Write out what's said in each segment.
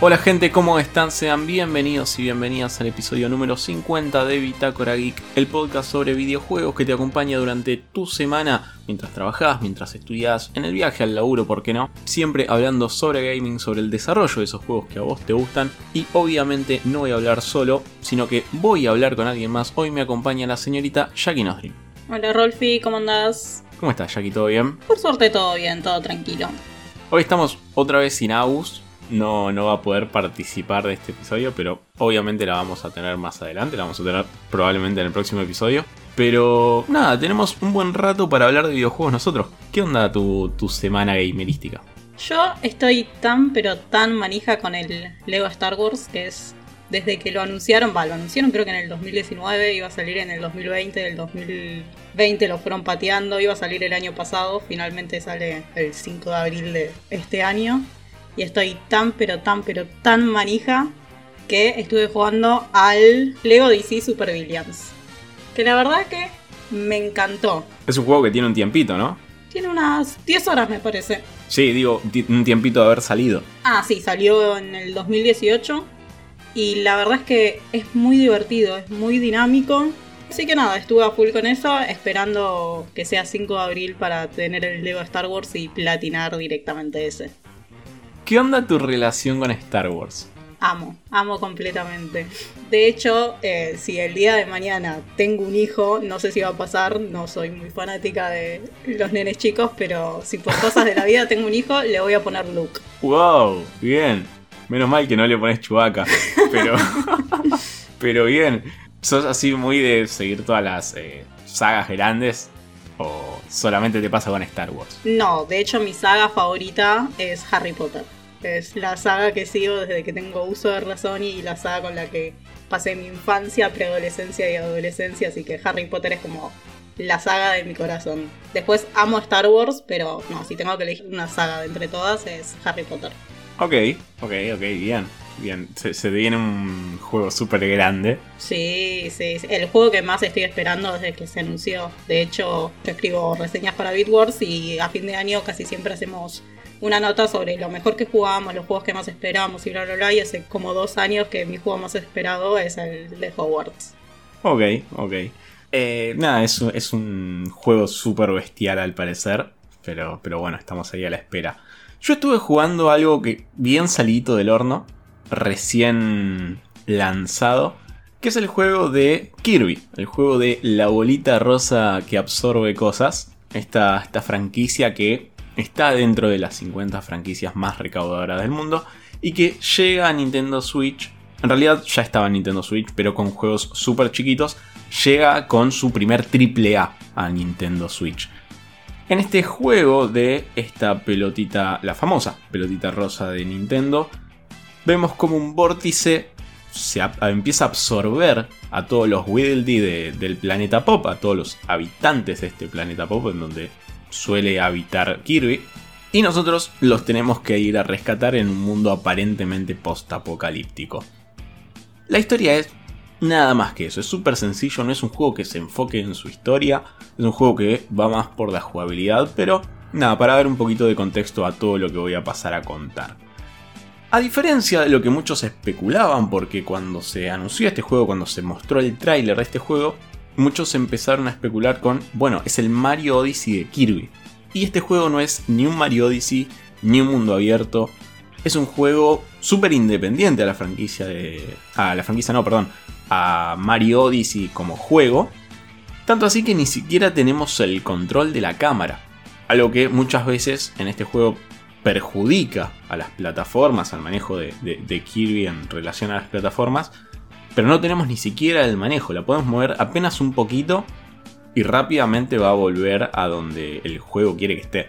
Hola gente, ¿cómo están? Sean bienvenidos y bienvenidas al episodio número 50 de Bitácora Geek, el podcast sobre videojuegos que te acompaña durante tu semana mientras trabajas, mientras estudias, en el viaje al laburo, ¿por qué no? Siempre hablando sobre gaming, sobre el desarrollo de esos juegos que a vos te gustan y obviamente no voy a hablar solo, sino que voy a hablar con alguien más. Hoy me acompaña la señorita Jackie Nosdrin. Hola Rolfi, ¿cómo andás? ¿Cómo estás Jackie? ¿Todo bien? Por suerte todo bien, todo tranquilo. Hoy estamos otra vez sin Agus, no, no va a poder participar de este episodio, pero obviamente la vamos a tener más adelante, la vamos a tener probablemente en el próximo episodio. Pero nada, tenemos un buen rato para hablar de videojuegos nosotros. ¿Qué onda tu, tu semana gamerística? Yo estoy tan pero tan manija con el Lego Star Wars que es desde que lo anunciaron, va, lo anunciaron creo que en el 2019, iba a salir en el 2020, del 2020 lo fueron pateando, iba a salir el año pasado, finalmente sale el 5 de abril de este año y estoy tan pero tan pero tan manija que estuve jugando al Lego DC Super Villains. Que la verdad que me encantó. Es un juego que tiene un tiempito, ¿no? Tiene unas 10 horas me parece. Sí, digo, un tiempito de haber salido. Ah, sí, salió en el 2018 y la verdad es que es muy divertido, es muy dinámico. Así que nada, estuve a full con eso, esperando que sea 5 de abril para tener el Lego Star Wars y platinar directamente ese. ¿Qué onda tu relación con Star Wars? Amo, amo completamente. De hecho, eh, si el día de mañana tengo un hijo, no sé si va a pasar, no soy muy fanática de los nenes chicos, pero si por cosas de la vida tengo un hijo, le voy a poner Luke. ¡Wow! Bien. Menos mal que no le pones chubaca. Pero. pero bien. ¿Sos así muy de seguir todas las eh, sagas grandes? ¿O solamente te pasa con Star Wars? No, de hecho mi saga favorita es Harry Potter. Es la saga que sigo desde que tengo uso de razón y la saga con la que pasé mi infancia, preadolescencia y adolescencia, así que Harry Potter es como la saga de mi corazón. Después amo Star Wars, pero no, si tengo que elegir una saga de entre todas es Harry Potter. Ok, ok, ok, bien. Bien, se, se viene un juego súper grande. Sí, sí, sí, el juego que más estoy esperando desde que se anunció. De hecho, yo escribo reseñas para Bitwars y a fin de año casi siempre hacemos una nota sobre lo mejor que jugamos, los juegos que más esperamos y bla bla bla. Y hace como dos años que mi juego más esperado es el de Hogwarts. Ok, ok. Eh, nada, es, es un juego súper bestial al parecer. Pero, pero bueno, estamos ahí a la espera. Yo estuve jugando algo que bien salito del horno, recién lanzado, que es el juego de Kirby, el juego de la bolita rosa que absorbe cosas. Esta, esta franquicia que está dentro de las 50 franquicias más recaudadoras del mundo y que llega a Nintendo Switch. En realidad ya estaba en Nintendo Switch, pero con juegos súper chiquitos. Llega con su primer triple A a Nintendo Switch. En este juego de esta pelotita, la famosa pelotita rosa de Nintendo, vemos como un vórtice se empieza a absorber a todos los Widdly de- del planeta Pop, a todos los habitantes de este planeta Pop, en donde suele habitar Kirby. Y nosotros los tenemos que ir a rescatar en un mundo aparentemente post-apocalíptico. La historia es nada más que eso, es súper sencillo, no es un juego que se enfoque en su historia, es un juego que va más por la jugabilidad, pero nada, para dar un poquito de contexto a todo lo que voy a pasar a contar. A diferencia de lo que muchos especulaban, porque cuando se anunció este juego, cuando se mostró el tráiler de este juego, muchos empezaron a especular con, bueno, es el Mario Odyssey de Kirby. Y este juego no es ni un Mario Odyssey, ni un mundo abierto. Es un juego súper independiente a la franquicia de... A la franquicia no, perdón. A Mario Odyssey como juego. Tanto así que ni siquiera tenemos el control de la cámara. Algo que muchas veces en este juego perjudica a las plataformas, al manejo de, de- de Kirby en relación a las plataformas. Pero no tenemos ni siquiera el manejo. La podemos mover apenas un poquito y rápidamente va a volver a donde el juego quiere que esté.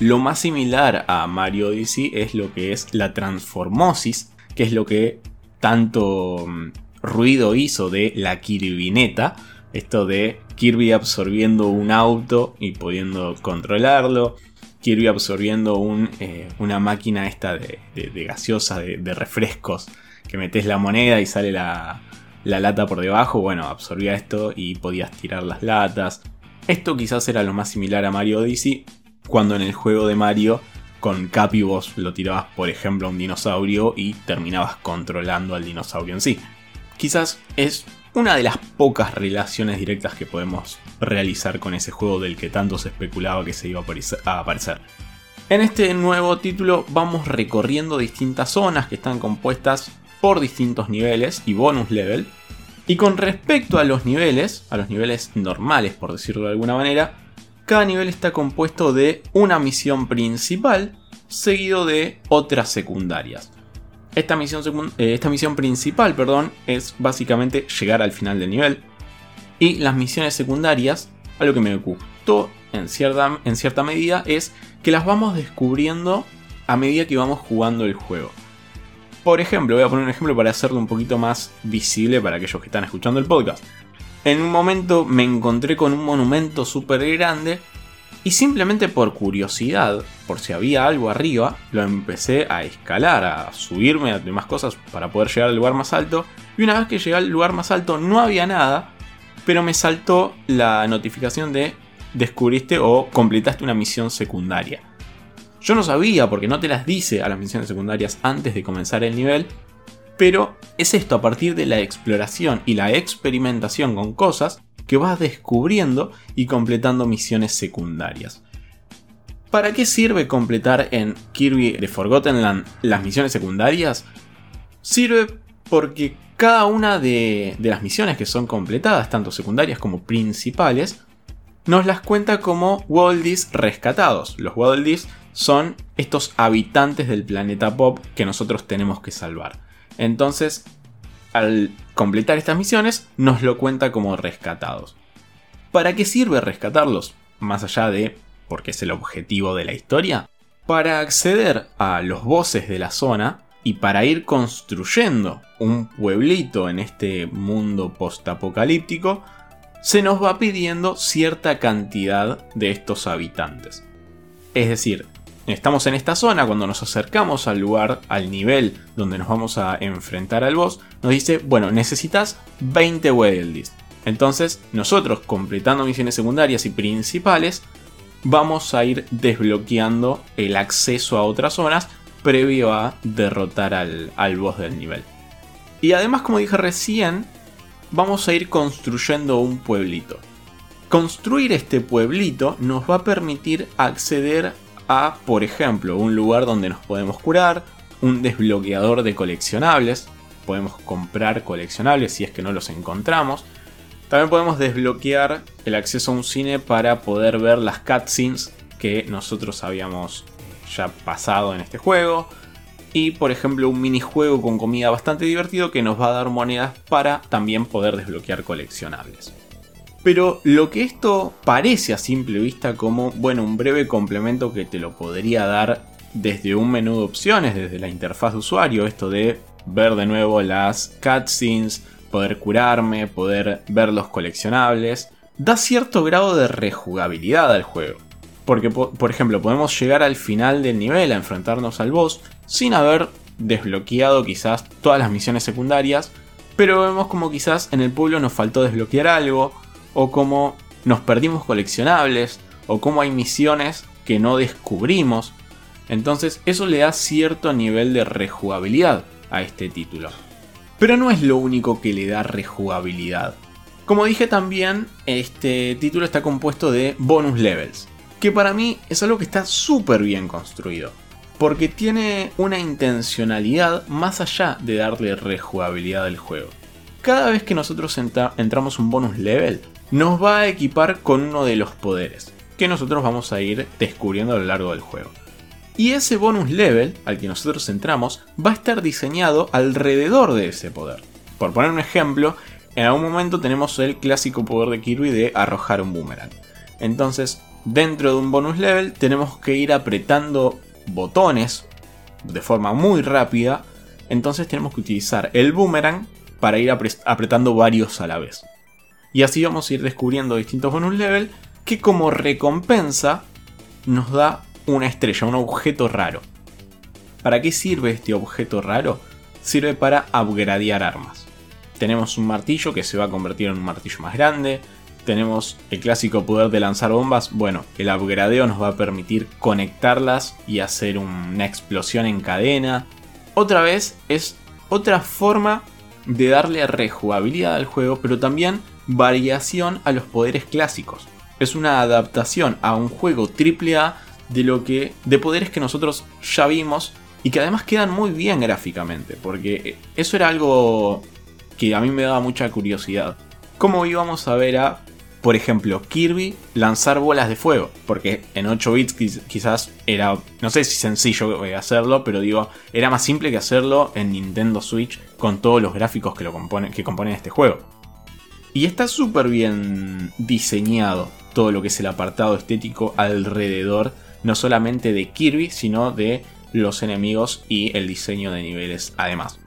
Lo más similar a Mario Odyssey es lo que es la transformosis, que es lo que tanto mm, ruido hizo de la Kirbineta. Esto de Kirby absorbiendo un auto y pudiendo controlarlo. Kirby absorbiendo eh, una máquina esta de, gaseosa, de refrescos, que metes la moneda y sale la, la lata por debajo. Bueno, absorbía esto y podías tirar las latas. Esto quizás era lo más similar a Mario Odyssey, cuando en el juego de Mario con Capi vos lo tirabas, por ejemplo, a un dinosaurio y terminabas controlando al dinosaurio en sí. Quizás es una de las pocas relaciones directas que podemos realizar con ese juego del que tanto se especulaba que se iba a aparecer. En este nuevo título vamos recorriendo distintas zonas que están compuestas por distintos niveles y bonus level. Y con respecto a los niveles, a los niveles normales por decirlo de alguna manera, cada nivel está compuesto de una misión principal seguido de otras secundarias. Esta misión, eh, esta misión principal perdón, es básicamente llegar al final del nivel. Y las misiones secundarias, algo que me gustó en cierta, en cierta medida, es que las vamos descubriendo a medida que vamos jugando el juego. Por ejemplo, voy a poner un ejemplo para hacerlo un poquito más visible para aquellos que están escuchando el podcast. En un momento me encontré con un monumento súper grande y simplemente por curiosidad, por si había algo arriba, lo empecé a escalar, a subirme a demás cosas para poder llegar al lugar más alto. Y una vez que llegué al lugar más alto no había nada, pero me saltó la notificación de descubriste o completaste una misión secundaria. Yo no sabía porque no te las dice a las misiones secundarias antes de comenzar el nivel, pero es esto a partir de la exploración y la experimentación con cosas que vas descubriendo y completando misiones secundarias. ¿Para qué sirve completar en Kirby de Forgotten Land las misiones secundarias? Sirve porque cada una de, las misiones que son completadas, tanto secundarias como principales, nos las cuenta como Waldies rescatados. Los Waldies son estos habitantes del planeta Pop que nosotros tenemos que salvar. Entonces, al completar estas misiones, nos lo cuenta como rescatados. ¿Para qué sirve rescatarlos? Más allá de porque es el objetivo de la historia. Para acceder a los voces de la zona y para ir construyendo un pueblito en este mundo postapocalíptico, se nos va pidiendo cierta cantidad de estos habitantes. Es decir, estamos en esta zona, cuando nos acercamos al lugar, al nivel donde nos vamos a enfrentar al boss, nos dice, bueno, necesitas 20 Weddle Entonces, nosotros completando misiones secundarias y principales, vamos a ir desbloqueando el acceso a otras zonas previo a derrotar al, al boss del nivel. Y además, como dije recién, vamos a ir construyendo un pueblito. Construir este pueblito nos va a permitir acceder a, por ejemplo, un lugar donde nos podemos curar, un desbloqueador de coleccionables, podemos comprar coleccionables si es que no los encontramos. También podemos desbloquear el acceso a un cine para poder ver las cutscenes que nosotros habíamos ya pasado en este juego. Y por ejemplo un minijuego con comida bastante divertido que nos va a dar monedas para también poder desbloquear coleccionables. Pero lo que esto parece a simple vista como, bueno, un breve complemento que te lo podría dar desde un menú de opciones, desde la interfaz de usuario, esto de ver de nuevo las cutscenes, poder curarme, poder ver los coleccionables, da cierto grado de rejugabilidad al juego. Porque, por ejemplo, podemos llegar al final del nivel a enfrentarnos al boss sin haber desbloqueado quizás todas las misiones secundarias, pero vemos como quizás en el pueblo nos faltó desbloquear algo, o cómo nos perdimos coleccionables, o cómo hay misiones que no descubrimos. Entonces eso le da cierto nivel de rejugabilidad a este título. Pero no es lo único que le da rejugabilidad. Como dije también, este título está compuesto de bonus levels, que para mí es algo que está súper bien construido, porque tiene una intencionalidad más allá de darle rejugabilidad al juego. Cada vez que nosotros entramos un bonus level, nos va a equipar con uno de los poderes, que nosotros vamos a ir descubriendo a lo largo del juego. Y ese bonus level al que nosotros entramos va a estar diseñado alrededor de ese poder. Por poner un ejemplo, en algún momento tenemos el clásico poder de Kirby de arrojar un boomerang. Entonces, dentro de un bonus level tenemos que ir apretando botones de forma muy rápida. Entonces tenemos que utilizar el boomerang para ir apretando varios a la vez. Y así vamos a ir descubriendo distintos bonus level que como recompensa nos da una estrella, un objeto raro. ¿Para qué sirve este objeto raro? Sirve para upgradear armas. Tenemos un martillo que se va a convertir en un martillo más grande. tenemos el clásico poder de lanzar bombas. Bueno, el upgradeo nos va a permitir conectarlas y hacer una explosión en cadena. Otra vez es otra forma de darle rejugabilidad al juego, pero también variación a los poderes clásicos. Es una adaptación a un juego AAA de lo que de poderes que nosotros ya vimos y que además quedan muy bien gráficamente, porque eso era algo que a mí me daba mucha curiosidad. ¿Cómo íbamos a ver a, por ejemplo, Kirby lanzar bolas de fuego? Porque en 8 bits quizás era, no sé si sencillo hacerlo, pero digo, era más simple que hacerlo en Nintendo Switch con todos los gráficos que, lo componen, que componen este juego. Y está súper bien diseñado todo lo que es el apartado estético alrededor, no solamente de Kirby, sino de los enemigos y el diseño de niveles además.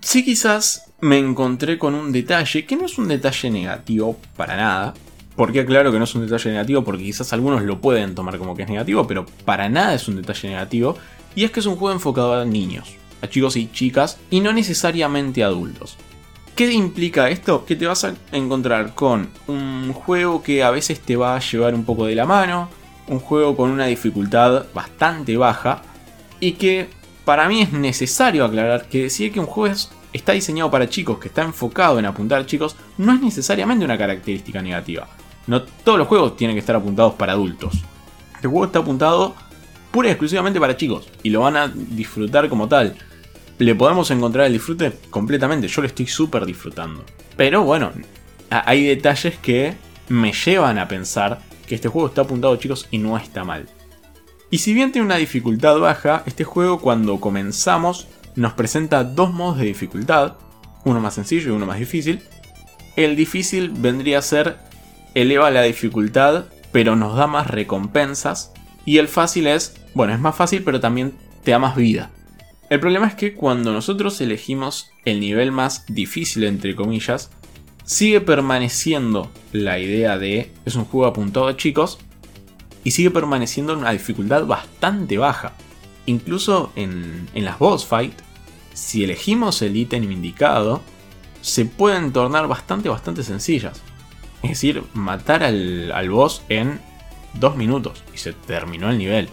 Sí quizás me encontré con un detalle, que no es un detalle negativo para nada. Porque claro que no es un detalle negativo? Porque quizás algunos lo pueden tomar como que es negativo, pero para nada es un detalle negativo. Y es que es un juego enfocado a niños, a chicos y chicas, y no necesariamente a adultos. ¿Qué implica esto? Que te vas a encontrar con un juego que a veces te va a llevar un poco de la mano, un juego con una dificultad bastante baja, y que para mí es necesario aclarar que decir que un juego está diseñado para chicos, que está enfocado en apuntar chicos, no es necesariamente una característica negativa. No todos los juegos tienen que estar apuntados para adultos. Este juego está apuntado pura y exclusivamente para chicos y lo van a disfrutar como tal. Le podemos encontrar el disfrute completamente, yo lo estoy súper disfrutando. Pero bueno, hay detalles que me llevan a pensar que este juego está apuntado chicos y no está mal. Y si bien tiene una dificultad baja, este juego cuando comenzamos nos presenta dos modos de dificultad, uno más sencillo y uno más difícil. El difícil vendría a ser eleva la dificultad, pero nos da más recompensas. Y el fácil es, bueno, es más fácil, pero también te da más vida. El problema es que cuando nosotros elegimos el nivel más difícil, entre comillas, sigue permaneciendo la idea de es un juego apuntado a chicos, y sigue permaneciendo en una dificultad bastante baja. Incluso en, las boss fight, si elegimos el ítem indicado, se pueden tornar bastante, bastante sencillas. Es decir, matar al, al boss en dos minutos y se terminó el nivel.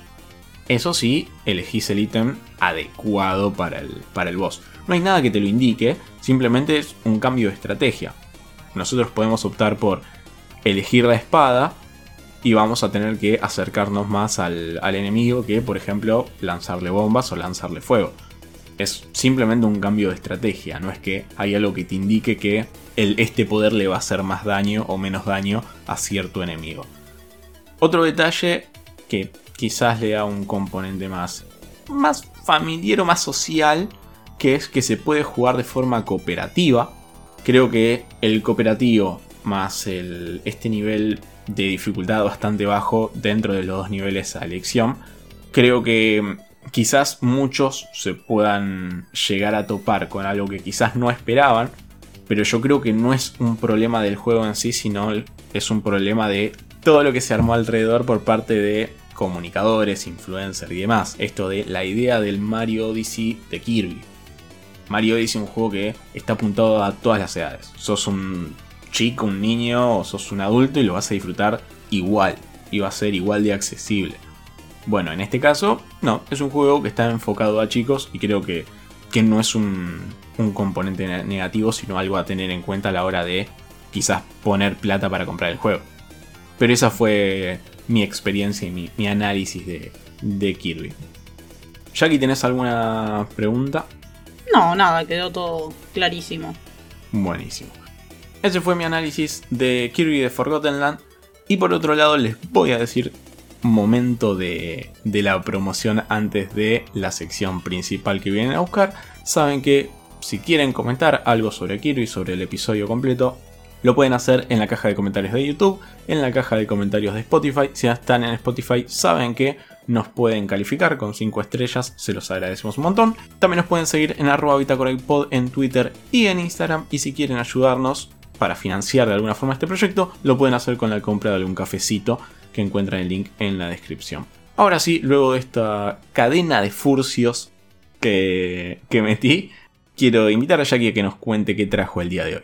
Eso sí, elegís el ítem adecuado para el, para el boss. No hay nada que te lo indique, simplemente es un cambio de estrategia. Nosotros podemos optar por elegir la espada y vamos a tener que acercarnos más al, enemigo que, por ejemplo, lanzarle bombas o lanzarle fuego. Es simplemente un cambio de estrategia, no es que hay algo que te indique que el, este poder le va a hacer más daño o menos daño a cierto enemigo. Otro detalle que quizás le da un componente más, más familiar o más social, que es que se puede jugar de forma cooperativa. Creo que el cooperativo más el, este nivel de dificultad bastante bajo dentro de los dos niveles a elección. Creo que mm, quizás muchos se puedan llegar a topar con algo que quizás no esperaban, pero yo creo que no es un problema del juego en sí, sino es un problema de todo lo que se armó alrededor por parte de comunicadores, influencers y demás. Esto de la idea del Mario Odyssey de Kirby. Mario Odyssey es un juego que está apuntado a todas las edades. Sos un chico, un niño o sos un adulto y lo vas a disfrutar igual. Y va a ser igual de accesible. Bueno, en este caso, no, es un juego que está enfocado a chicos y creo que, que no es un, un componente negativo, sino algo a tener en cuenta a la hora de quizás poner plata para comprar el juego. Pero esa fue mi experiencia y mi, mi análisis de, de Kirby. Jackie, ¿tenés alguna pregunta? No, nada, quedó todo clarísimo. Buenísimo. Ese fue mi análisis de Kirby de Forgotten Land. Y por otro lado les voy a decir momento de, de, la promoción antes de la sección principal que vienen a buscar. Saben que si quieren comentar algo sobre Kirby, sobre el episodio completo, lo pueden hacer en la caja de comentarios de YouTube, en la caja de comentarios de Spotify. Si ya están en Spotify, saben que nos pueden calificar con 5 estrellas, se los agradecemos un montón. También nos pueden seguir en arroba en Twitter y en Instagram. Y si quieren ayudarnos, para financiar de alguna forma este proyecto, lo pueden hacer con la compra de algún cafecito que encuentran el link en la descripción. Ahora sí, luego de esta cadena de furcios que, que metí, quiero invitar a Jackie a que nos cuente qué trajo el día de hoy.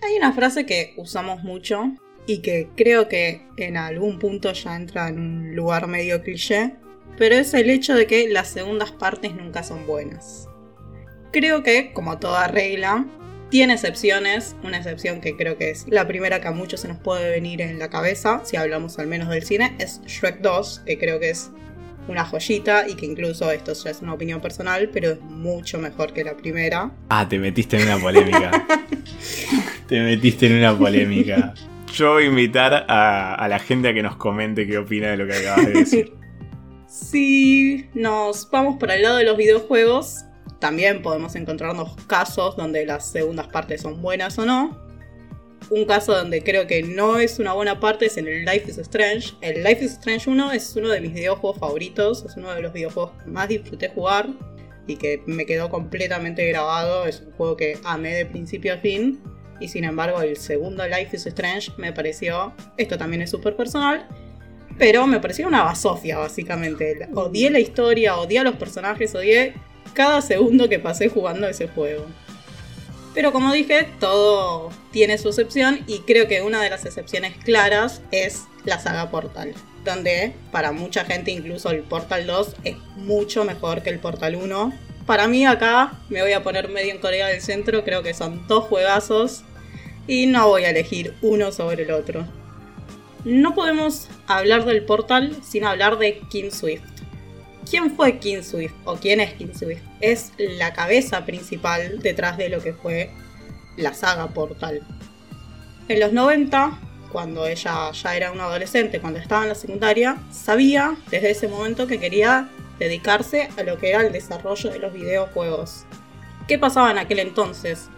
Hay una frase que usamos mucho y que creo que en algún punto ya entra en un lugar medio cliché, pero es el hecho de que las segundas partes nunca son buenas. Creo que, como toda regla, tiene excepciones, una excepción que creo que es la primera que a muchos se nos puede venir en la cabeza, si hablamos al menos del cine, es Shrek 2, que creo que es una joyita y que incluso esto ya es una opinión personal, pero es mucho mejor que la primera. Ah, te metiste en una polémica. te metiste en una polémica. Yo voy a invitar a, a la gente a que nos comente qué opina de lo que acabas de decir. si nos vamos para el lado de los videojuegos, también podemos encontrarnos casos donde las segundas partes son buenas o no. Un caso donde creo que no es una buena parte es en el Life is Strange. El Life is Strange 1 es uno de mis videojuegos favoritos, es uno de los videojuegos que más disfruté jugar y que me quedó completamente grabado. Es un juego que amé de principio a fin. Y sin embargo, el segundo Life is Strange me pareció. Esto también es súper personal. Pero me pareció una basofia, básicamente. Odié la historia, odié a los personajes, odié cada segundo que pasé jugando ese juego. Pero como dije, todo tiene su excepción y creo que una de las excepciones claras es la saga Portal, donde para mucha gente incluso el Portal 2 es mucho mejor que el Portal 1. Para mí acá me voy a poner medio en Corea del Centro, creo que son dos juegazos y no voy a elegir uno sobre el otro. No podemos hablar del Portal sin hablar de King Swift. ¿Quién fue King Swift o quién es King Swift? Es la cabeza principal detrás de lo que fue la saga Portal. En los 90, cuando ella ya era una adolescente, cuando estaba en la secundaria, sabía desde ese momento que quería dedicarse a lo que era el desarrollo de los videojuegos. ¿Qué pasaba en aquel entonces?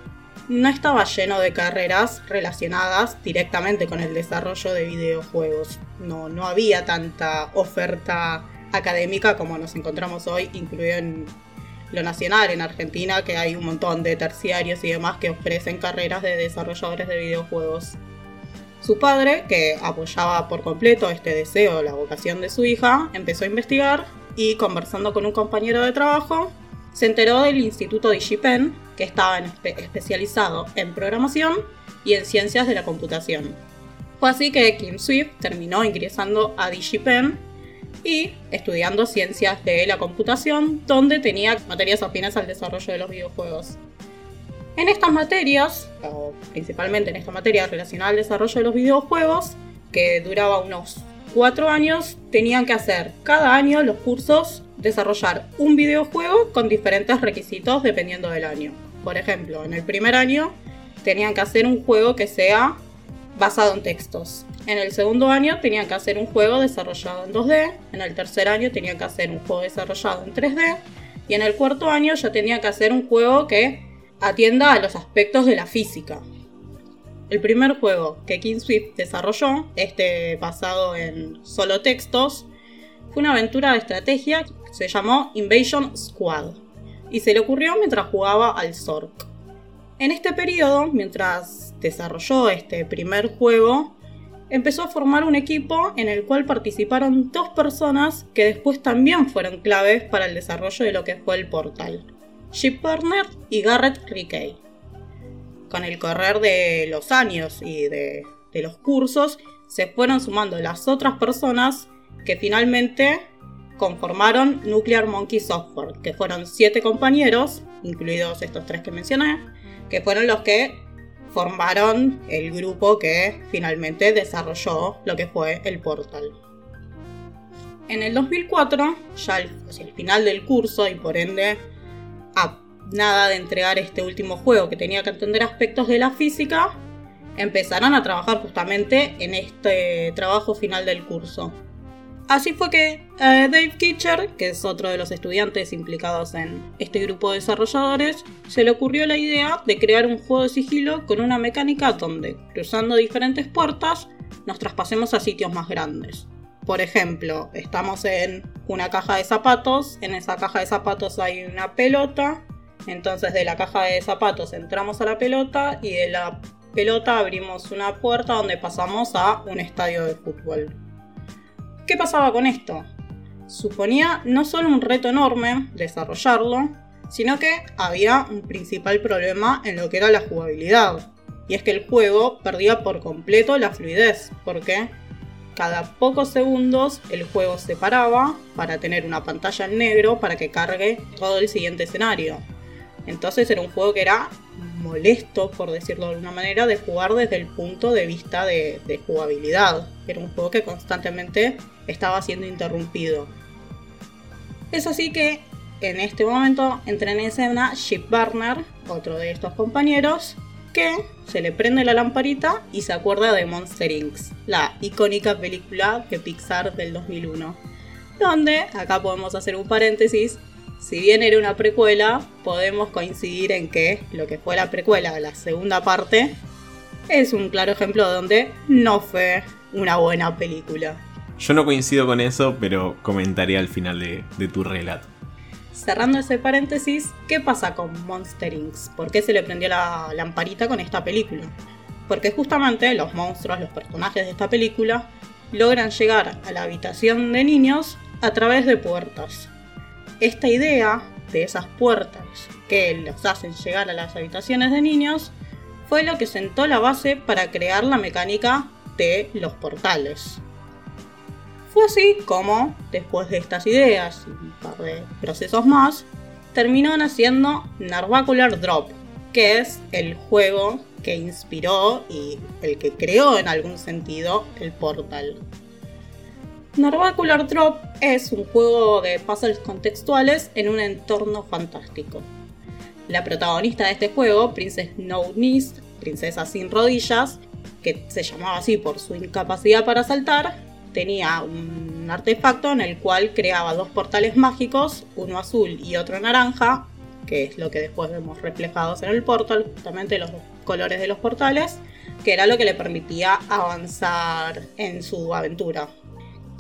No estaba lleno de carreras relacionadas directamente con el desarrollo de videojuegos. No, no había tanta oferta académica como nos encontramos hoy, incluido en lo nacional en Argentina, que hay un montón de terciarios y demás que ofrecen carreras de desarrolladores de videojuegos. Su padre, que apoyaba por completo este deseo, la vocación de su hija, empezó a investigar y conversando con un compañero de trabajo, se enteró del Instituto DigiPen, que estaba especializado en programación y en ciencias de la computación. Fue así que Kim Swift terminó ingresando a DigiPen y estudiando ciencias de la computación, donde tenía materias afines al desarrollo de los videojuegos. En estas materias, o principalmente en esta materia relacionada al desarrollo de los videojuegos, que duraba unos cuatro años, tenían que hacer cada año los cursos desarrollar un videojuego con diferentes requisitos dependiendo del año. Por ejemplo, en el primer año tenían que hacer un juego que sea basado en textos. En el segundo año tenían que hacer un juego desarrollado en 2D, en el tercer año tenían que hacer un juego desarrollado en 3D y en el cuarto año ya tenían que hacer un juego que atienda a los aspectos de la física. El primer juego que King Swift desarrolló, este basado en solo textos, fue una aventura de estrategia que se llamó Invasion Squad y se le ocurrió mientras jugaba al Zork. En este periodo, mientras desarrolló este primer juego, empezó a formar un equipo en el cual participaron dos personas que después también fueron claves para el desarrollo de lo que fue el portal, Chip Turner y Garrett Rickey. Con el correr de los años y de, los cursos, se fueron sumando las otras personas que finalmente conformaron Nuclear Monkey Software, que fueron siete compañeros, incluidos estos tres que mencioné, que fueron los que formaron el grupo que finalmente desarrolló lo que fue el portal. En el 2004, ya el final del curso y por ende nada de entregar este último juego que tenía que entender aspectos de la física, empezaron a trabajar justamente en este trabajo final del curso. Así fue que eh, Dave Kitcher, que es otro de los estudiantes implicados en este grupo de desarrolladores, se le ocurrió la idea de crear un juego de sigilo con una mecánica donde, cruzando diferentes puertas, nos traspasemos a sitios más grandes. Por ejemplo, estamos en una caja de zapatos, en esa caja de zapatos hay una pelota, entonces de la caja de zapatos entramos a la pelota y de la pelota abrimos una puerta donde pasamos a un estadio de fútbol. ¿Qué pasaba con esto? Suponía no solo un reto enorme desarrollarlo, sino que había un principal problema en lo que era la jugabilidad. Y es que el juego perdía por completo la fluidez, porque cada pocos segundos el juego se paraba para tener una pantalla en negro para que cargue todo el siguiente escenario. Entonces era un juego que era molesto, por decirlo de alguna manera, de jugar desde el punto de vista de, jugabilidad. Era un juego que constantemente estaba siendo interrumpido. Es así que en este momento entra en escena Chip Barner, otro de estos compañeros, que se le prende la lamparita y se acuerda de Monster Inc., la icónica película de Pixar del 2001. Donde, acá podemos hacer un paréntesis, si bien era una precuela, podemos coincidir en que lo que fue la precuela de la segunda parte es un claro ejemplo donde no fue una buena película. Yo no coincido con eso, pero comentaré al final de, tu relato. Cerrando ese paréntesis, ¿qué pasa con Monster Inc? ¿Por qué se le prendió la lamparita con esta película? Porque justamente los monstruos, los personajes de esta película, logran llegar a la habitación de niños a través de puertas esta idea de esas puertas que los hacen llegar a las habitaciones de niños fue lo que sentó la base para crear la mecánica de los portales. Fue así como, después de estas ideas y un par de procesos más, terminó naciendo Narvacular Drop, que es el juego que inspiró y el que creó en algún sentido el portal. Narvacular Drop es un juego de puzzles contextuales en un entorno fantástico. La protagonista de este juego, Princess No Knees, princesa sin rodillas, que se llamaba así por su incapacidad para saltar, tenía un artefacto en el cual creaba dos portales mágicos, uno azul y otro naranja, que es lo que después vemos reflejados en el portal, justamente los colores de los portales, que era lo que le permitía avanzar en su aventura.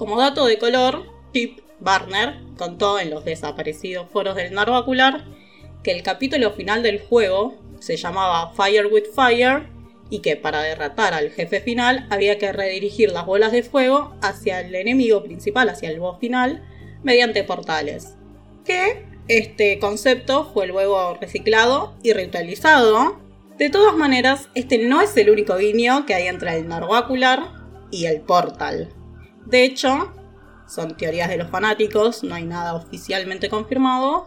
Como dato de color, Chip Barner contó en los desaparecidos foros del Narvacular que el capítulo final del juego se llamaba Fire with Fire y que para derrotar al jefe final había que redirigir las bolas de fuego hacia el enemigo principal, hacia el boss final, mediante portales. Que este concepto fue luego reciclado y reutilizado. De todas maneras, este no es el único guiño que hay entre el Narvacular y el Portal. De hecho, son teorías de los fanáticos, no hay nada oficialmente confirmado,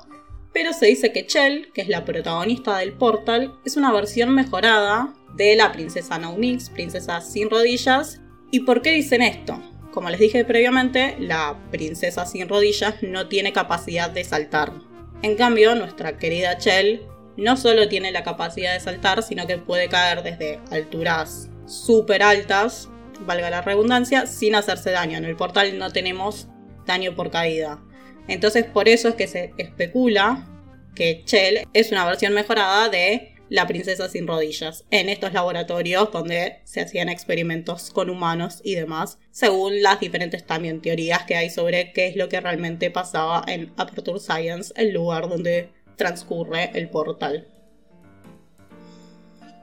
pero se dice que Chell, que es la protagonista del Portal, es una versión mejorada de la princesa Nounix, princesa sin rodillas. ¿Y por qué dicen esto? Como les dije previamente, la princesa sin rodillas no tiene capacidad de saltar. En cambio, nuestra querida Chell no solo tiene la capacidad de saltar, sino que puede caer desde alturas súper altas valga la redundancia, sin hacerse daño. En el portal no tenemos daño por caída. Entonces por eso es que se especula que Chell es una versión mejorada de la princesa sin rodillas en estos laboratorios donde se hacían experimentos con humanos y demás, según las diferentes también teorías que hay sobre qué es lo que realmente pasaba en Aperture Science, el lugar donde transcurre el portal.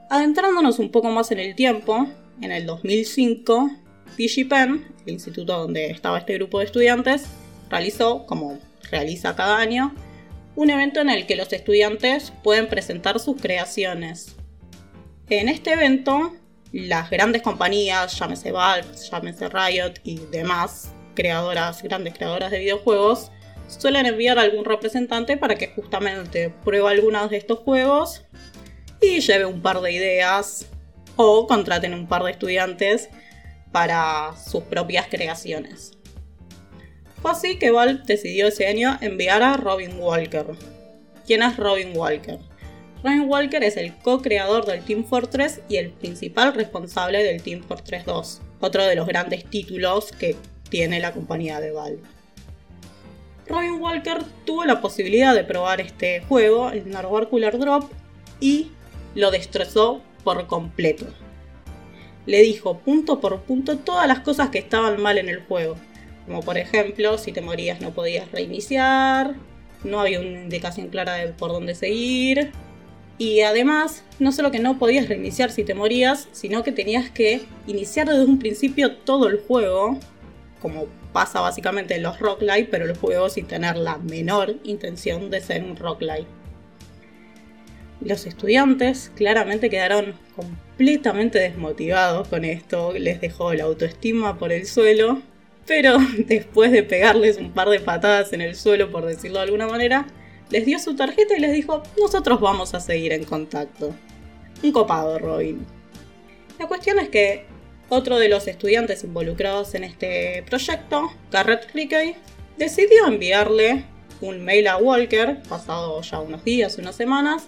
Adentrándonos un poco más en el tiempo, en el 2005, DigiPen, el instituto donde estaba este grupo de estudiantes, realizó, como realiza cada año, un evento en el que los estudiantes pueden presentar sus creaciones. En este evento, las grandes compañías, llámese Valve, llámese Riot y demás creadoras, grandes creadoras de videojuegos, suelen enviar a algún representante para que justamente pruebe algunos de estos juegos y lleve un par de ideas o contraten un par de estudiantes para sus propias creaciones. Fue así que Valve decidió ese año enviar a Robin Walker. ¿Quién es Robin Walker? Robin Walker es el co-creador del Team Fortress y el principal responsable del Team Fortress 2, otro de los grandes títulos que tiene la compañía de Valve. Robin Walker tuvo la posibilidad de probar este juego, el Narvacular Drop, y lo destrozó por completo. Le dijo punto por punto todas las cosas que estaban mal en el juego. Como por ejemplo, si te morías no podías reiniciar, no había una indicación clara de por dónde seguir. Y además, no solo que no podías reiniciar si te morías, sino que tenías que iniciar desde un principio todo el juego, como pasa básicamente en los roguelike, pero el juego sin tener la menor intención de ser un roguelike. Los estudiantes claramente quedaron completamente desmotivados con esto, les dejó la autoestima por el suelo, pero después de pegarles un par de patadas en el suelo, por decirlo de alguna manera, les dio su tarjeta y les dijo, nosotros vamos a seguir en contacto. Un copado, Robin. La cuestión es que otro de los estudiantes involucrados en este proyecto, Garrett Rickey, decidió enviarle un mail a Walker, pasado ya unos días, unas semanas,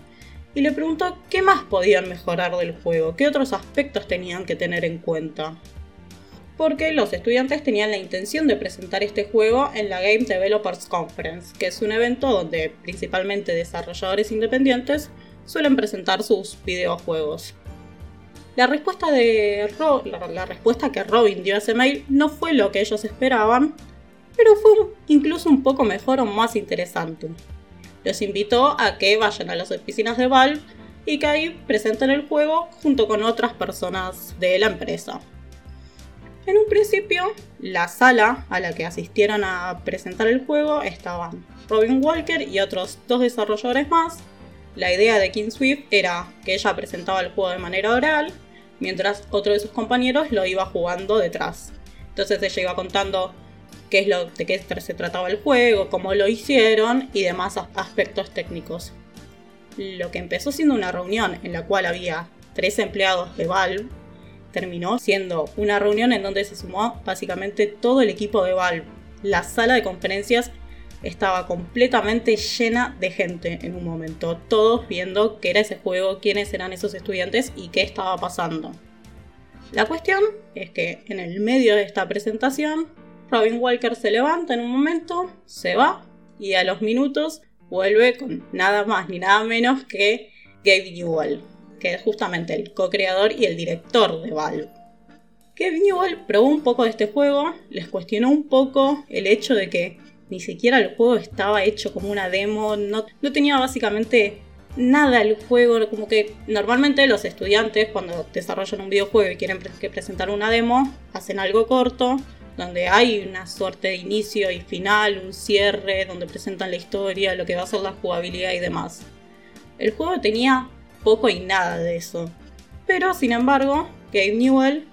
y le preguntó qué más podían mejorar del juego, qué otros aspectos tenían que tener en cuenta. Porque los estudiantes tenían la intención de presentar este juego en la Game Developers Conference, que es un evento donde principalmente desarrolladores independientes suelen presentar sus videojuegos. La respuesta, de que Robin dio a ese mail no fue lo que ellos esperaban, pero fue incluso un poco mejor o más interesante. Los invitó a que vayan a las oficinas de Valve y que ahí presenten el juego junto con otras personas de la empresa. En un principio, la sala a la que asistieron a presentar el juego estaban Robin Walker y otros dos desarrolladores más. La idea de King Swift era que ella presentaba el juego de manera oral mientras otro de sus compañeros lo iba jugando detrás. Entonces ella iba contando qué es lo, de qué se trataba el juego, cómo lo hicieron y demás aspectos técnicos. Lo que empezó siendo una reunión en la cual había tres empleados de Valve, terminó siendo una reunión en donde se sumó básicamente todo el equipo de Valve. La sala de conferencias estaba completamente llena de gente en un momento, todos viendo qué era ese juego, quiénes eran esos estudiantes y qué estaba pasando. La cuestión es que en el medio de esta presentación, Robin Walker se levanta en un momento, se va y a los minutos vuelve con nada más ni nada menos que Gabe Newell, que es justamente el co-creador y el director de Valve. Gabe Newell probó un poco de este juego, les cuestionó un poco el hecho de que ni siquiera el juego estaba hecho como una demo, no, tenía básicamente nada el juego, como que normalmente los estudiantes cuando desarrollan un videojuego y quieren presentar una demo, hacen algo corto, donde hay una suerte de inicio y final, un cierre, donde presentan la historia, lo que va a ser la jugabilidad y demás. El juego tenía poco y nada de eso. Pero, sin embargo, Gabe Newell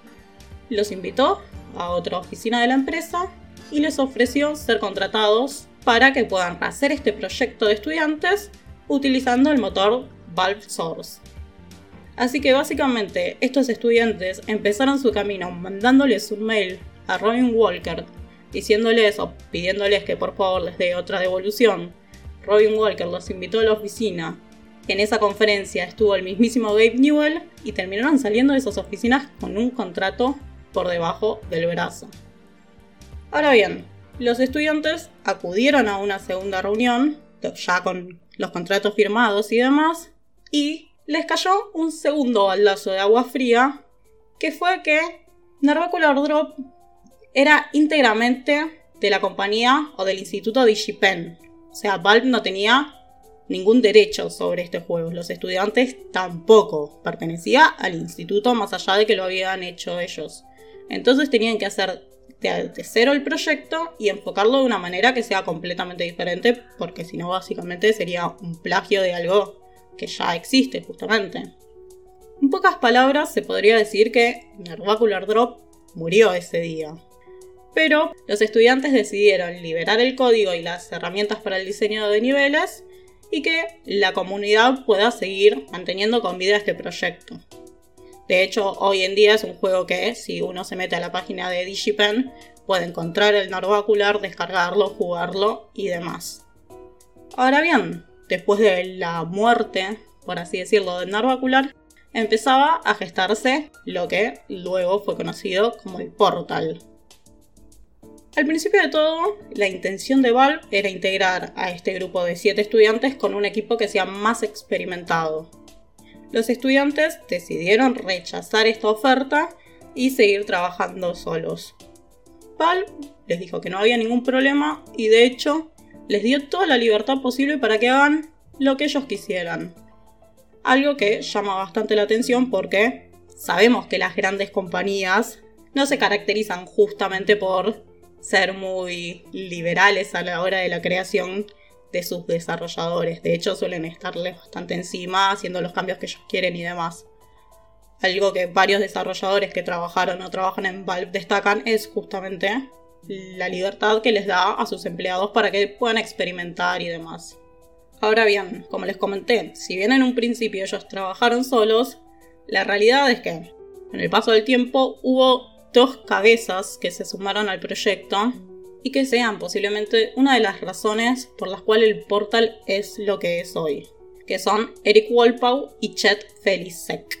los invitó a otra oficina de la empresa y les ofreció ser contratados para que puedan hacer este proyecto de estudiantes utilizando el motor Valve Source. Así que básicamente estos estudiantes empezaron su camino mandándoles un mail a Robin Walker diciéndoles o pidiéndoles que por favor les dé otra devolución. Robin Walker los invitó a la oficina. En esa conferencia estuvo el mismísimo Gabe Newell y terminaron saliendo de esas oficinas con un contrato por debajo del brazo. Ahora bien, los estudiantes acudieron a una segunda reunión, ya con los contratos firmados y demás, y les cayó un segundo baldazo de agua fría, que fue que Narvacular Drop era íntegramente de la compañía o del instituto DigiPen. O sea, Valve no tenía ningún derecho sobre este juego. Los estudiantes tampoco. Pertenecía al instituto más allá de que lo habían hecho ellos. Entonces tenían que hacer de, cero el proyecto y enfocarlo de una manera que sea completamente diferente, porque si no, básicamente sería un plagio de algo que ya existe, justamente. En pocas palabras, se podría decir que Nervacular Drop murió ese día. Pero los estudiantes decidieron liberar el código y las herramientas para el diseño de niveles y que la comunidad pueda seguir manteniendo con vida este proyecto. De hecho, hoy en día es un juego que, si uno se mete a la página de DigiPen, puede encontrar el Narvacular, descargarlo, jugarlo y demás. Ahora bien, después de la muerte, por así decirlo, del Narvacular, empezaba a gestarse lo que luego fue conocido como el Portal. Al principio de todo, la intención de Valve era integrar a este grupo de 7 estudiantes con un equipo que sea más experimentado, los estudiantes decidieron rechazar esta oferta y seguir trabajando solos. Valve les dijo que no había ningún problema y de hecho les dio toda la libertad posible para que hagan lo que ellos quisieran. Algo que llama bastante la atención porque sabemos que las grandes compañías no se caracterizan justamente por ser muy liberales a la hora de la creación de sus desarrolladores. De hecho, suelen estarles bastante encima, haciendo los cambios que ellos quieren y demás. Algo que varios desarrolladores que trabajaron o trabajan en Valve destacan es justamente la libertad que les da a sus empleados para que puedan experimentar y demás. Ahora bien, como les comenté, si bien en un principio ellos trabajaron solos, la realidad es que en el paso del tiempo hubo dos cabezas que se sumaron al proyecto y que sean posiblemente una de las razones por las cuales el portal es lo que es hoy, que son Eric Wolpau y Chet Felicek.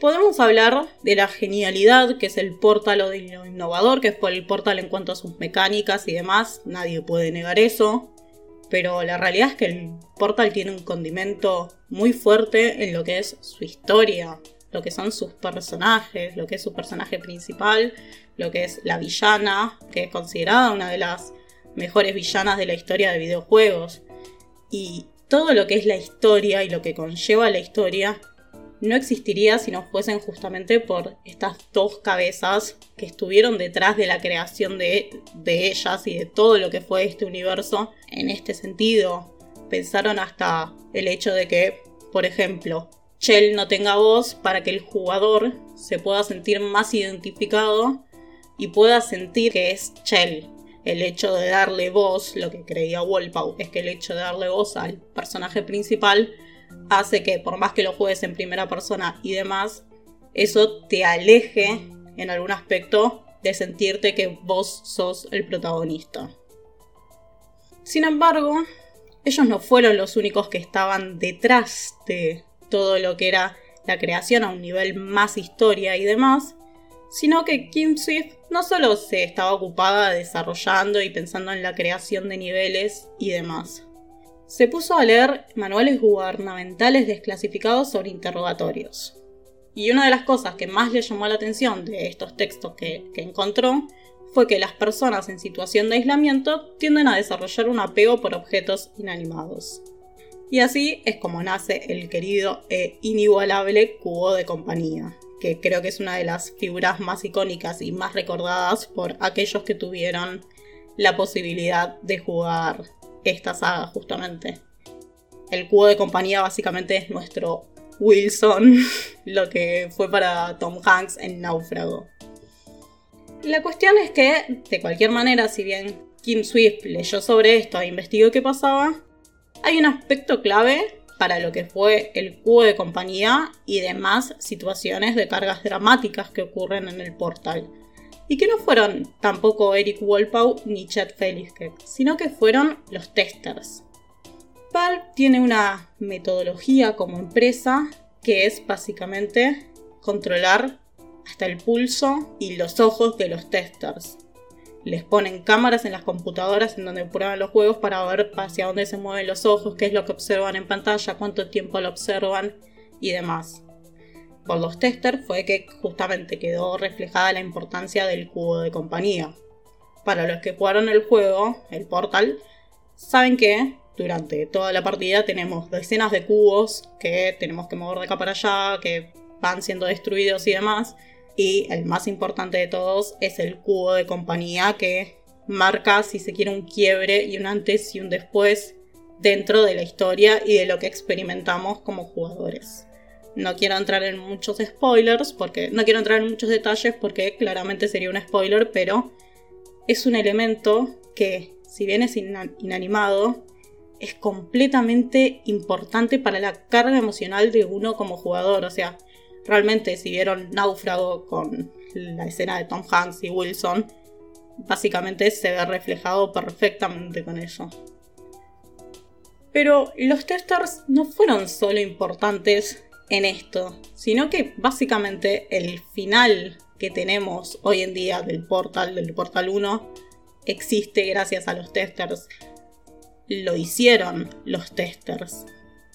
Podemos hablar de la genialidad que es el portal o de lo innovador que fue el portal en cuanto a sus mecánicas y demás, nadie puede negar eso, pero la realidad es que el portal tiene un condimento muy fuerte en lo que es su historia, lo que son sus personajes, lo que es su personaje principal, lo que es la villana, que es considerada una de las mejores villanas de la historia de videojuegos. Y todo lo que es la historia y lo que conlleva la historia no existiría si no fuesen justamente por estas dos cabezas que estuvieron detrás de la creación de, de ellas y de todo lo que fue este universo. En este sentido, pensaron hasta el hecho de que, por ejemplo, Shell no tenga voz para que el jugador se pueda sentir más identificado y pueda sentir que es Shell. El hecho de darle voz, lo que creía Wolpau, es que el hecho de darle voz al personaje principal hace que por más que lo juegues en primera persona y demás, eso te aleje en algún aspecto de sentirte que vos sos el protagonista. Sin embargo, ellos no fueron los únicos que estaban detrás de todo lo que era la creación a un nivel más historia y demás, sino que Kim Swift no solo se estaba ocupada desarrollando y pensando en la creación de niveles y demás. Se puso a leer manuales gubernamentales desclasificados sobre interrogatorios. Y una de las cosas que más le llamó la atención de estos textos que, que encontró fue que las personas en situación de aislamiento tienden a desarrollar un apego por objetos inanimados. Y así es como nace el querido e inigualable cubo de compañía, que creo que es una de las figuras más icónicas y más recordadas por aquellos que tuvieron la posibilidad de jugar esta saga justamente. El cubo de compañía básicamente es nuestro Wilson, lo que fue para Tom Hanks en Náufrago. La cuestión es que, de cualquier manera, si bien Kim Swift leyó sobre esto e investigó qué pasaba, hay un aspecto clave para lo que fue el cubo de compañía y demás situaciones de cargas dramáticas que ocurren en el portal. Y que no fueron tampoco Eric Wolpau ni Chad Felix, sino que fueron los testers. Valve tiene una metodología como empresa que es básicamente controlar hasta el pulso y los ojos de los testers les ponen cámaras en las computadoras en donde prueban los juegos para ver hacia dónde se mueven los ojos, qué es lo que observan en pantalla, cuánto tiempo lo observan y demás. Por los testers fue que justamente quedó reflejada la importancia del cubo de compañía. Para los que jugaron el juego, el Portal, saben que durante toda la partida tenemos decenas de cubos que tenemos que mover de acá para allá, que van siendo destruidos y demás y el más importante de todos es el cubo de compañía que marca, si se quiere, un quiebre y un antes y un después dentro de la historia y de lo que experimentamos como jugadores. No quiero entrar en muchos spoilers, porque no quiero entrar en muchos detalles porque claramente sería un spoiler, pero es un elemento que, si bien es inanimado, es completamente importante para la carga emocional de uno como jugador. O sea, Realmente, si vieron Náufrago con la escena de Tom Hanks y Wilson, básicamente se ve reflejado perfectamente con eso. Pero los testers no fueron solo importantes en esto, sino que básicamente el final que tenemos hoy en día del portal, del portal 1, existe gracias a los testers. Lo hicieron los testers.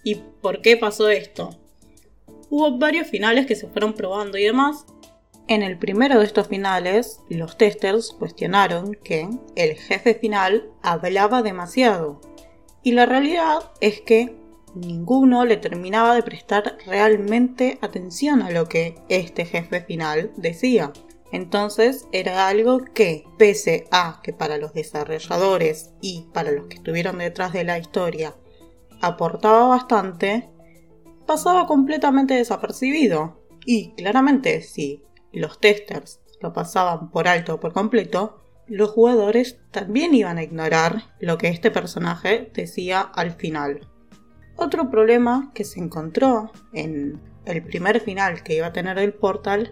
¿Y por qué pasó esto? Hubo varios finales que se fueron probando y demás. En el primero de estos finales, los testers cuestionaron que el jefe final hablaba demasiado. Y la realidad es que ninguno le terminaba de prestar realmente atención a lo que este jefe final decía. Entonces era algo que, pese a que para los desarrolladores y para los que estuvieron detrás de la historia aportaba bastante, pasaba completamente desapercibido. Y claramente si los testers lo pasaban por alto por completo, los jugadores también iban a ignorar lo que este personaje decía al final. Otro problema que se encontró en el primer final que iba a tener el portal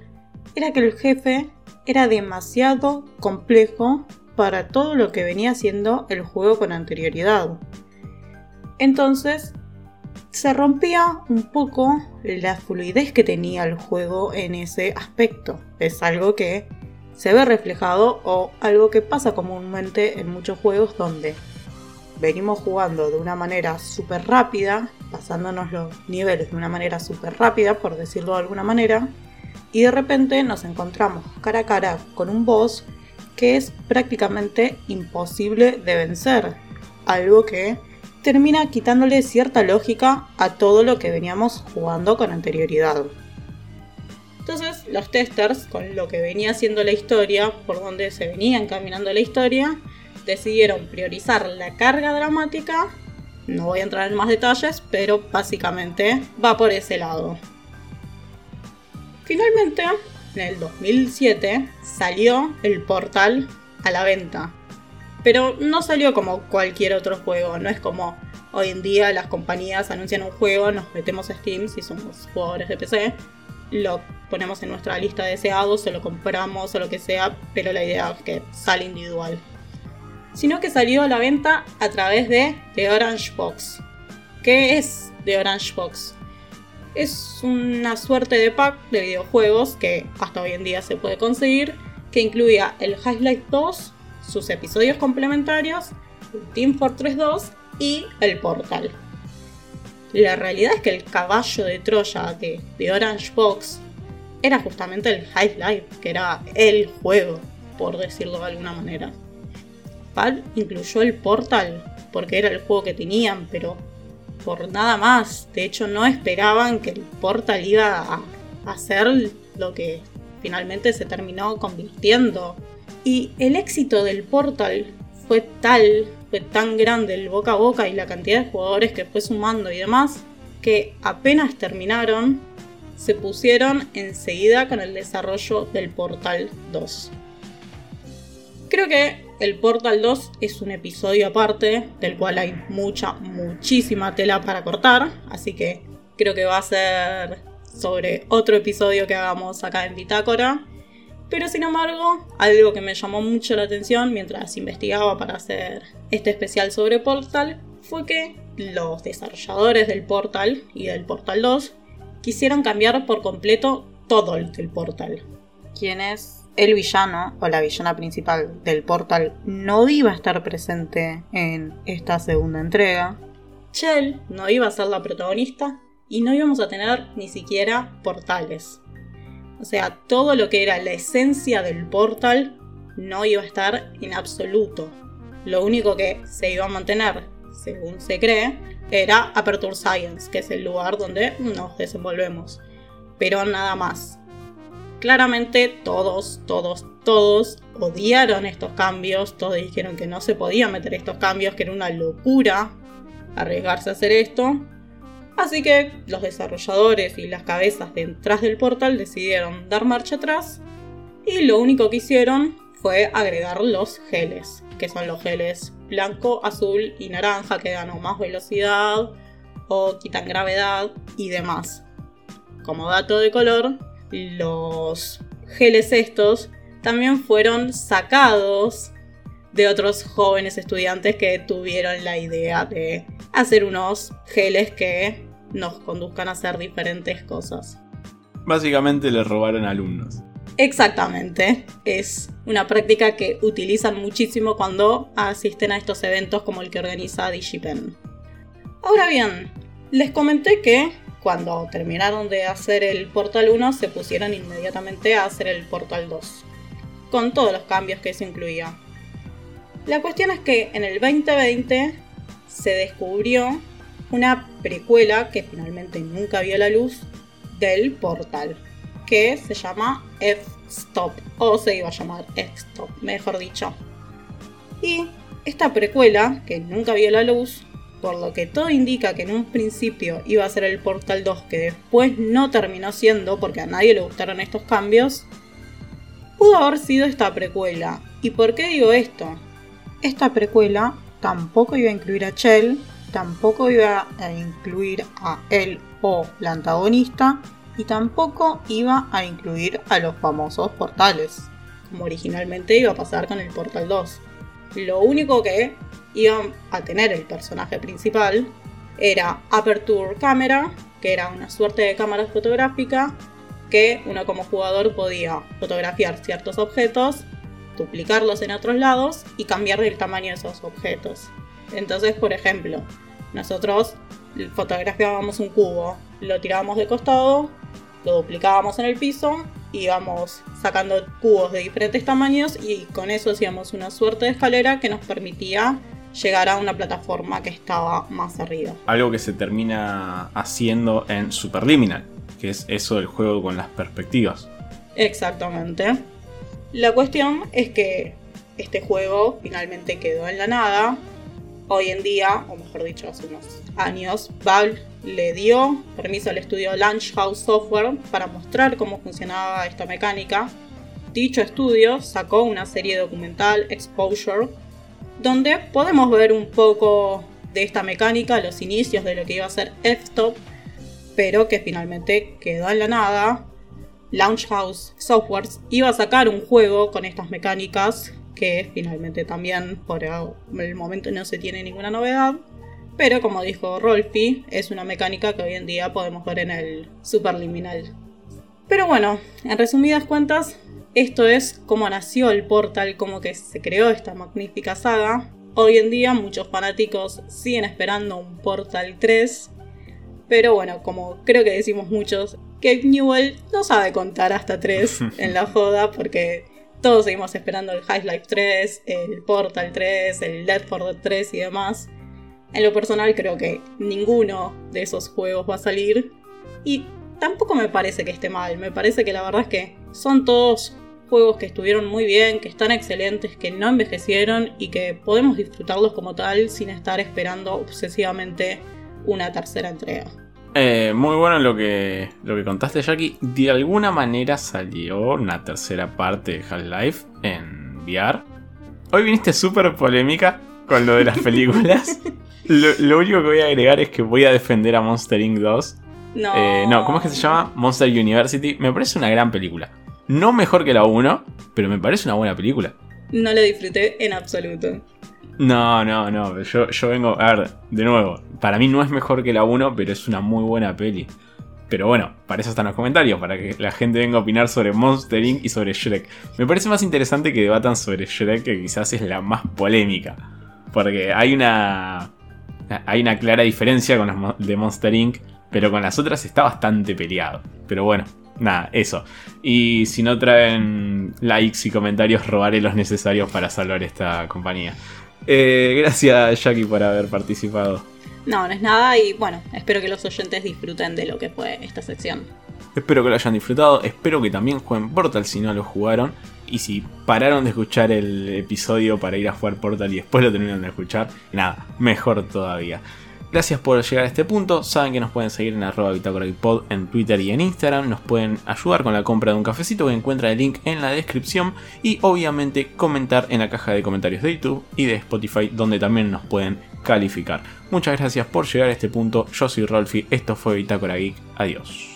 era que el jefe era demasiado complejo para todo lo que venía siendo el juego con anterioridad. Entonces se rompía un poco la fluidez que tenía el juego en ese aspecto. Es algo que se ve reflejado o algo que pasa comúnmente en muchos juegos donde venimos jugando de una manera súper rápida, pasándonos los niveles de una manera súper rápida, por decirlo de alguna manera, y de repente nos encontramos cara a cara con un boss que es prácticamente imposible de vencer, algo que termina quitándole cierta lógica a todo lo que veníamos jugando con anterioridad. Entonces los testers, con lo que venía siendo la historia, por donde se venía encaminando la historia, decidieron priorizar la carga dramática. No voy a entrar en más detalles, pero básicamente va por ese lado. Finalmente, en el 2007, salió el portal a la venta pero no salió como cualquier otro juego, no es como hoy en día las compañías anuncian un juego, nos metemos a Steam si somos jugadores de PC, lo ponemos en nuestra lista de deseados, o lo compramos o lo que sea, pero la idea es que sale individual. Sino que salió a la venta a través de The Orange Box. ¿Qué es The Orange Box? Es una suerte de pack de videojuegos que hasta hoy en día se puede conseguir, que incluía el Highlight 2, sus episodios complementarios, Team Fortress 2 y el Portal. La realidad es que el caballo de Troya de, Orange Box era justamente el High Life, que era el juego, por decirlo de alguna manera. Valve incluyó el Portal porque era el juego que tenían, pero por nada más. De hecho, no esperaban que el Portal iba a hacer lo que finalmente se terminó convirtiendo y el éxito del Portal fue tal, fue tan grande el boca a boca y la cantidad de jugadores que fue sumando y demás, que apenas terminaron, se pusieron enseguida con el desarrollo del Portal 2. Creo que el Portal 2 es un episodio aparte, del cual hay mucha, muchísima tela para cortar, así que creo que va a ser sobre otro episodio que hagamos acá en Bitácora. Pero sin embargo, algo que me llamó mucho la atención mientras investigaba para hacer este especial sobre Portal fue que los desarrolladores del Portal y del Portal 2 quisieron cambiar por completo todo el del Portal. Quien es el villano o la villana principal del Portal no iba a estar presente en esta segunda entrega. Shell no iba a ser la protagonista y no íbamos a tener ni siquiera portales. O sea, todo lo que era la esencia del portal no iba a estar en absoluto. Lo único que se iba a mantener, según se cree, era Aperture Science, que es el lugar donde nos desenvolvemos. Pero nada más. Claramente todos, todos, todos odiaron estos cambios, todos dijeron que no se podía meter estos cambios, que era una locura arriesgarse a hacer esto. Así que los desarrolladores y las cabezas detrás del portal decidieron dar marcha atrás y lo único que hicieron fue agregar los geles, que son los geles blanco, azul y naranja que dan más velocidad o quitan gravedad y demás. Como dato de color, los geles estos también fueron sacados de otros jóvenes estudiantes que tuvieron la idea de hacer unos geles que nos conduzcan a hacer diferentes cosas. Básicamente le robaron alumnos. Exactamente, es una práctica que utilizan muchísimo cuando asisten a estos eventos como el que organiza DigiPen. Ahora bien, les comenté que cuando terminaron de hacer el Portal 1 se pusieron inmediatamente a hacer el Portal 2, con todos los cambios que se incluía. La cuestión es que en el 2020 se descubrió una precuela que finalmente nunca vio la luz del portal, que se llama Stop, o se iba a llamar Stop, mejor dicho. Y esta precuela, que nunca vio la luz, por lo que todo indica que en un principio iba a ser el Portal 2, que después no terminó siendo porque a nadie le gustaron estos cambios, pudo haber sido esta precuela. ¿Y por qué digo esto? Esta precuela tampoco iba a incluir a Chell, tampoco iba a incluir a él o la antagonista, y tampoco iba a incluir a los famosos portales, como originalmente iba a pasar con el Portal 2. Lo único que iba a tener el personaje principal era Aperture Camera, que era una suerte de cámara fotográfica que uno como jugador podía fotografiar ciertos objetos, duplicarlos en otros lados y cambiar el tamaño de esos objetos. Entonces, por ejemplo, nosotros fotografiábamos un cubo, lo tirábamos de costado, lo duplicábamos en el piso, íbamos sacando cubos de diferentes tamaños y con eso hacíamos una suerte de escalera que nos permitía llegar a una plataforma que estaba más arriba. Algo que se termina haciendo en Superliminal, que es eso del juego con las perspectivas. Exactamente. La cuestión es que este juego finalmente quedó en la nada. Hoy en día, o mejor dicho, hace unos años, Valve le dio permiso al estudio Launch House Software para mostrar cómo funcionaba esta mecánica. Dicho estudio sacó una serie documental, Exposure, donde podemos ver un poco de esta mecánica, los inicios de lo que iba a ser F-Top, pero que finalmente quedó en la nada. Launch House Software iba a sacar un juego con estas mecánicas que finalmente también por el momento no se tiene ninguna novedad. Pero como dijo Rolfi, es una mecánica que hoy en día podemos ver en el Superliminal. Pero bueno, en resumidas cuentas, esto es cómo nació el Portal, cómo que se creó esta magnífica saga. Hoy en día muchos fanáticos siguen esperando un Portal 3. Pero bueno, como creo que decimos muchos, que Newell no sabe contar hasta 3 en la joda porque todos seguimos esperando el Half-Life 3, el Portal 3, el Left 4 Dead 3 y demás. En lo personal creo que ninguno de esos juegos va a salir y tampoco me parece que esté mal, me parece que la verdad es que son todos juegos que estuvieron muy bien, que están excelentes, que no envejecieron y que podemos disfrutarlos como tal sin estar esperando obsesivamente una tercera entrega. Eh, muy bueno lo que, lo que contaste, Jackie. De alguna manera salió una tercera parte de Half-Life en VR. Hoy viniste súper polémica con lo de las películas. Lo, único que voy a agregar es que voy a defender a Monster Inc. 2. No. Eh, no, ¿cómo es que se llama? Monster University. Me parece una gran película. No mejor que la 1, pero me parece una buena película. No la disfruté en absoluto. No, no, no. Yo, yo vengo. A ver, de nuevo. Para mí no es mejor que la 1, pero es una muy buena peli. Pero bueno, para eso están los comentarios, para que la gente venga a opinar sobre Monster Inc. y sobre Shrek. Me parece más interesante que debatan sobre Shrek, que quizás es la más polémica. Porque hay una hay una clara diferencia con de Monster Inc., pero con las otras está bastante peleado. Pero bueno, nada, eso. Y si no traen likes y comentarios, robaré los necesarios para salvar esta compañía. Eh, gracias, Jackie, por haber participado. No, no es nada y bueno, espero que los oyentes disfruten de lo que fue esta sección. Espero que lo hayan disfrutado, espero que también jueguen Portal si no lo jugaron. Y si pararon de escuchar el episodio para ir a jugar Portal y después lo terminaron de escuchar, nada, mejor todavía. Gracias por llegar a este punto. Saben que nos pueden seguir en arroba en Twitter y en Instagram. Nos pueden ayudar con la compra de un cafecito que encuentra el link en la descripción. Y obviamente comentar en la caja de comentarios de YouTube y de Spotify donde también nos pueden calificar. Muchas gracias por llegar a este punto. Yo soy Rolfi. Esto fue Bitácora Geek. Adiós.